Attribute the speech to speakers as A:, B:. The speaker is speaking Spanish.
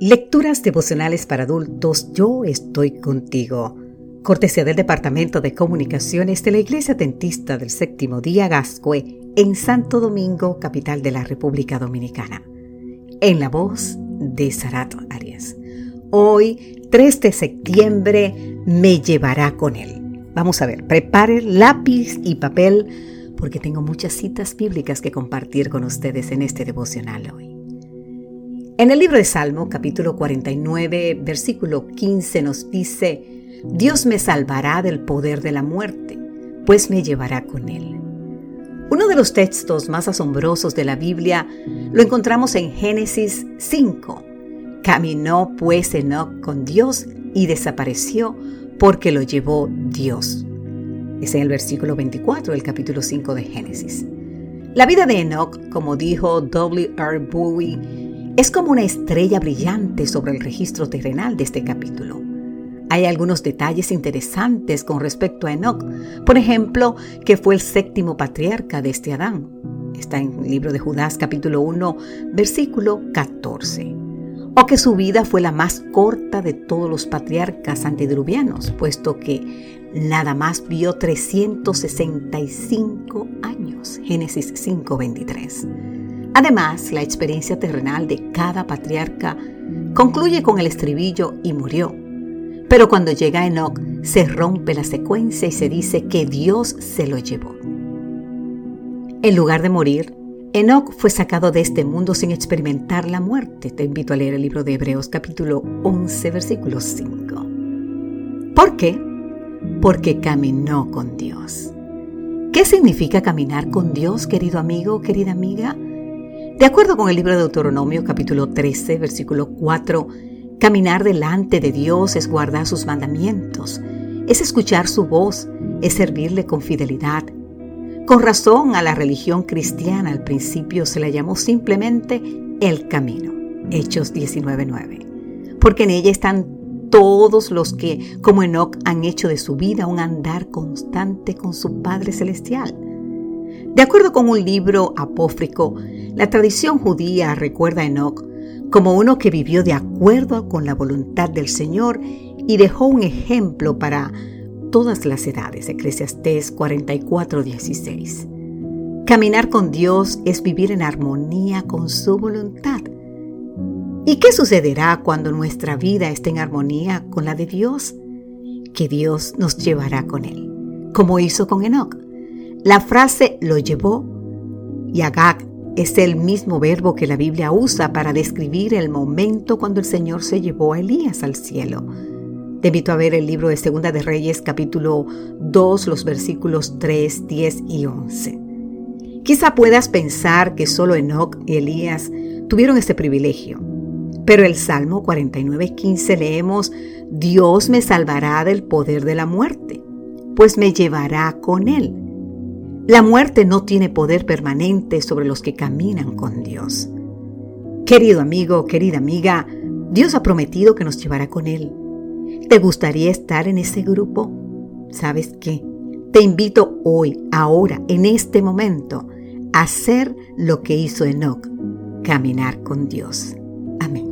A: Lecturas devocionales para adultos, yo estoy contigo. Cortesía del Departamento de Comunicaciones de la Iglesia Dentista del Séptimo Día Gascue en Santo Domingo, capital de la República Dominicana. En la voz de Sarat Arias. Hoy, 3 de septiembre, me llevará con él. Vamos a ver, prepare lápiz y papel porque tengo muchas citas bíblicas que compartir con ustedes en este devocional hoy. En el libro de Salmo, capítulo 49, versículo 15 nos dice, Dios me salvará del poder de la muerte, pues me llevará con él. Uno de los textos más asombrosos de la Biblia lo encontramos en Génesis 5. Caminó pues Enoch con Dios y desapareció porque lo llevó Dios. Es en el versículo 24 del capítulo 5 de Génesis. La vida de Enoch, como dijo W. R. Bowie, es como una estrella brillante sobre el registro terrenal de este capítulo. Hay algunos detalles interesantes con respecto a Enoch. Por ejemplo, que fue el séptimo patriarca de este Adán. Está en el libro de Judas capítulo 1, versículo 14. O que su vida fue la más corta de todos los patriarcas antediluvianos, puesto que nada más vivió 365 años. Génesis 5:23. Además, la experiencia terrenal de cada patriarca concluye con el estribillo y murió. Pero cuando llega Enoch, se rompe la secuencia y se dice que Dios se lo llevó. En lugar de morir, Enoch fue sacado de este mundo sin experimentar la muerte. Te invito a leer el libro de Hebreos capítulo 11, versículo 5. ¿Por qué? Porque caminó con Dios. ¿Qué significa caminar con Dios, querido amigo, querida amiga? De acuerdo con el libro de Deuteronomio capítulo 13, versículo 4, caminar delante de Dios es guardar sus mandamientos, es escuchar su voz, es servirle con fidelidad. Con razón a la religión cristiana al principio se la llamó simplemente el camino, Hechos 19.9, porque en ella están todos los que, como Enoch, han hecho de su vida un andar constante con su Padre Celestial. De acuerdo con un libro apófrico, la tradición judía recuerda a Enoch como uno que vivió de acuerdo con la voluntad del Señor y dejó un ejemplo para todas las edades. Eclesiastés 44:16. Caminar con Dios es vivir en armonía con su voluntad. ¿Y qué sucederá cuando nuestra vida esté en armonía con la de Dios? Que Dios nos llevará con Él, como hizo con Enoch. La frase lo llevó y Agag es el mismo verbo que la Biblia usa para describir el momento cuando el Señor se llevó a Elías al cielo. Te invito a ver el libro de Segunda de Reyes capítulo 2, los versículos 3, 10 y 11. Quizá puedas pensar que solo Enoch y Elías tuvieron este privilegio, pero el Salmo 49, 15 leemos, Dios me salvará del poder de la muerte, pues me llevará con él la muerte no tiene poder permanente sobre los que caminan con Dios. Querido amigo, querida amiga, Dios ha prometido que nos llevará con Él. ¿Te gustaría estar en ese grupo? ¿Sabes qué? Te invito hoy, ahora, en este momento, a hacer lo que hizo Enoch, caminar con Dios. Amén.